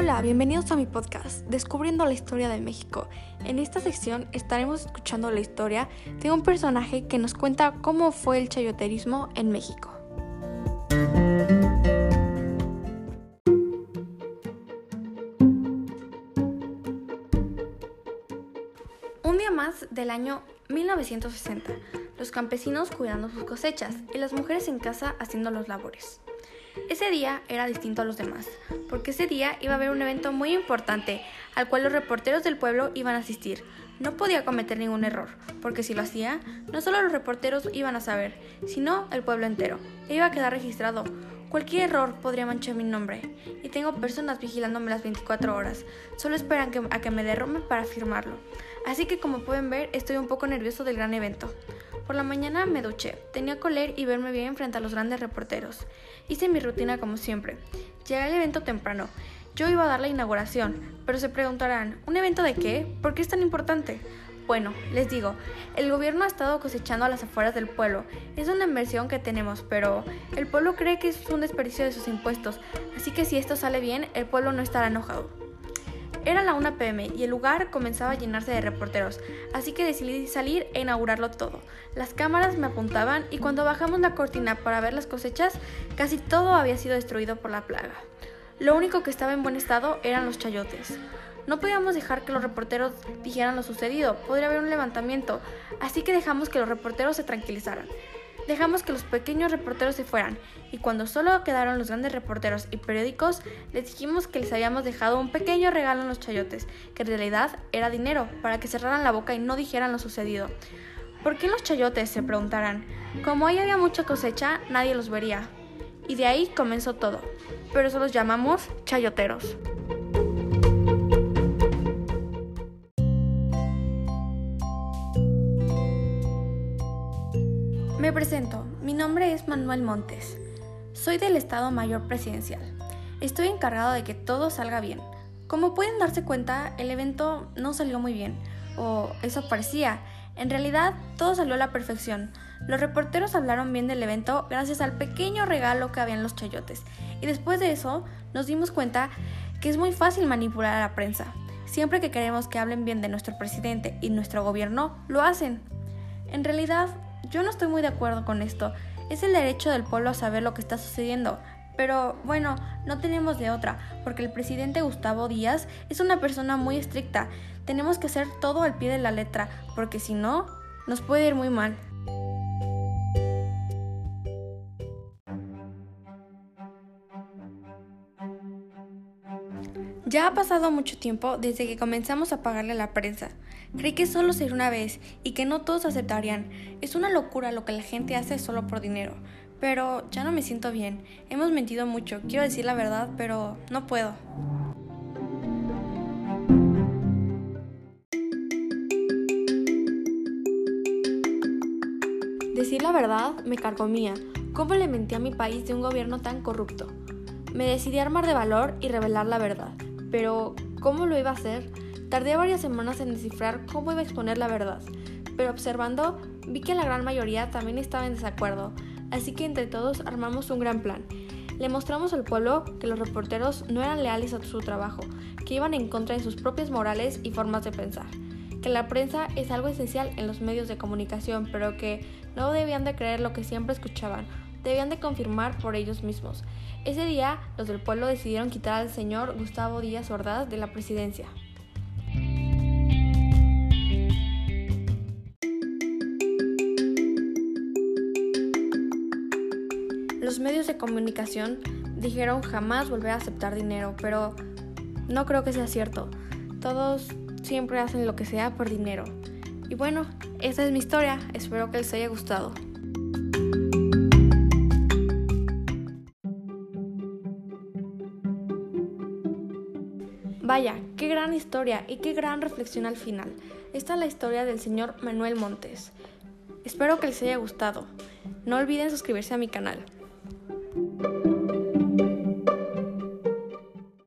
Hola, bienvenidos a mi podcast, Descubriendo la Historia de México. En esta sección estaremos escuchando la historia de un personaje que nos cuenta cómo fue el chayoterismo en México. Un día más del año 1960, los campesinos cuidando sus cosechas y las mujeres en casa haciendo los labores. Ese día era distinto a los demás, porque ese día iba a haber un evento muy importante al cual los reporteros del pueblo iban a asistir. No podía cometer ningún error, porque si lo hacía, no solo los reporteros iban a saber, sino el pueblo entero. E iba a quedar registrado. Cualquier error podría manchar mi nombre, y tengo personas vigilándome las 24 horas. Solo esperan a que me derrumbe para firmarlo. Así que como pueden ver, estoy un poco nervioso del gran evento. Por la mañana me duché, tenía que leer y verme bien frente a los grandes reporteros. Hice mi rutina como siempre. Llegué al evento temprano. Yo iba a dar la inauguración, pero se preguntarán, ¿un evento de qué? ¿Por qué es tan importante? Bueno, les digo, el gobierno ha estado cosechando a las afueras del pueblo. Es una inversión que tenemos, pero el pueblo cree que es un desperdicio de sus impuestos, así que si esto sale bien, el pueblo no estará enojado. Era la 1 pm y el lugar comenzaba a llenarse de reporteros, así que decidí salir e inaugurarlo todo. Las cámaras me apuntaban y cuando bajamos la cortina para ver las cosechas, casi todo había sido destruido por la plaga. Lo único que estaba en buen estado eran los chayotes. No podíamos dejar que los reporteros dijeran lo sucedido, podría haber un levantamiento, así que dejamos que los reporteros se tranquilizaran. Dejamos que los pequeños reporteros se fueran y cuando solo quedaron los grandes reporteros y periódicos, les dijimos que les habíamos dejado un pequeño regalo en los chayotes, que en realidad era dinero, para que cerraran la boca y no dijeran lo sucedido. ¿Por qué los chayotes? se preguntarán. Como ahí había mucha cosecha, nadie los vería. Y de ahí comenzó todo. Pero eso los llamamos chayoteros. Me presento, mi nombre es Manuel Montes. Soy del Estado Mayor Presidencial. Estoy encargado de que todo salga bien. Como pueden darse cuenta, el evento no salió muy bien, o eso parecía. En realidad, todo salió a la perfección. Los reporteros hablaron bien del evento gracias al pequeño regalo que había en los chayotes. Y después de eso, nos dimos cuenta que es muy fácil manipular a la prensa. Siempre que queremos que hablen bien de nuestro presidente y nuestro gobierno, lo hacen. En realidad, yo no estoy muy de acuerdo con esto. Es el derecho del pueblo a saber lo que está sucediendo. Pero bueno, no tenemos de otra, porque el presidente Gustavo Díaz es una persona muy estricta. Tenemos que hacer todo al pie de la letra, porque si no, nos puede ir muy mal. Ya ha pasado mucho tiempo desde que comenzamos a pagarle a la prensa. Creí que solo sería una vez y que no todos aceptarían. Es una locura lo que la gente hace solo por dinero. Pero ya no me siento bien. Hemos mentido mucho. Quiero decir la verdad, pero no puedo. Decir la verdad me carcomía. ¿Cómo le mentí a mi país de un gobierno tan corrupto? Me decidí armar de valor y revelar la verdad. Pero, ¿cómo lo iba a hacer? Tardé varias semanas en descifrar cómo iba a exponer la verdad, pero observando vi que la gran mayoría también estaba en desacuerdo, así que entre todos armamos un gran plan. Le mostramos al pueblo que los reporteros no eran leales a su trabajo, que iban en contra de sus propias morales y formas de pensar, que la prensa es algo esencial en los medios de comunicación, pero que no debían de creer lo que siempre escuchaban, debían de confirmar por ellos mismos. Ese día, los del pueblo decidieron quitar al señor Gustavo Díaz Ordaz de la presidencia. Los medios de comunicación dijeron jamás volver a aceptar dinero, pero no creo que sea cierto. Todos siempre hacen lo que sea por dinero. Y bueno, esa es mi historia. Espero que les haya gustado. Vaya, qué gran historia y qué gran reflexión al final. Esta es la historia del señor Manuel Montes. Espero que les haya gustado. No olviden suscribirse a mi canal.